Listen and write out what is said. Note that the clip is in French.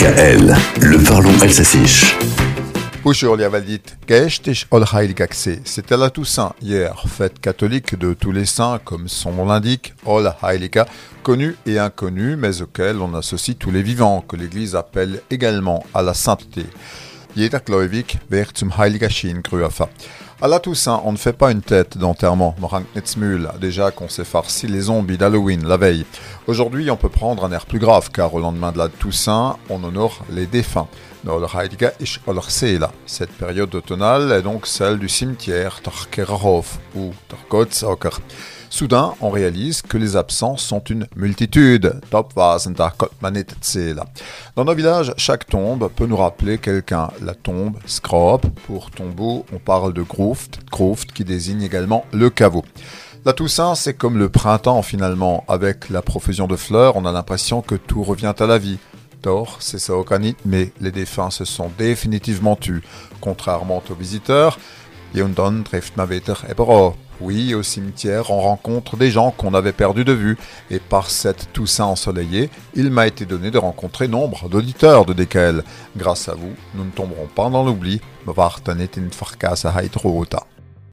DKL, le parlons alsacien. C'était la Toussaint hier, fête catholique de tous les saints, comme son nom l'indique, Heilika, connu et inconnu, mais auquel on associe tous les vivants, que l'Église appelle également à la sainteté. Jeder Gläubig wird zum Heiligerschien gerufen. À la Toussaint, on ne fait pas une tête d'enterrement, déjà qu'on s'est farci les zombies d'Halloween la veille. Aujourd'hui, on peut prendre un air plus grave, car au lendemain de la Toussaint, on honore les défunts. Cette période automnale est donc celle du cimetière Tarkerhof ou Tarkotzoker. Soudain, on réalise que les absents sont une multitude. Dans nos villages, chaque tombe peut nous rappeler quelqu'un. La tombe, scrop, pour tombeau, on parle de groft, groft qui désigne également le caveau. La Toussaint, c'est comme le printemps finalement. Avec la profusion de fleurs, on a l'impression que tout revient à la vie. Tort, c'est ça mais les défunts se sont définitivement tus. Contrairement aux visiteurs, oui, au cimetière, on rencontre des gens qu'on avait perdus de vue, et par cette Toussaint ensoleillée, il m'a été donné de rencontrer nombre d'auditeurs de DKL. Grâce à vous, nous ne tomberons pas dans l'oubli.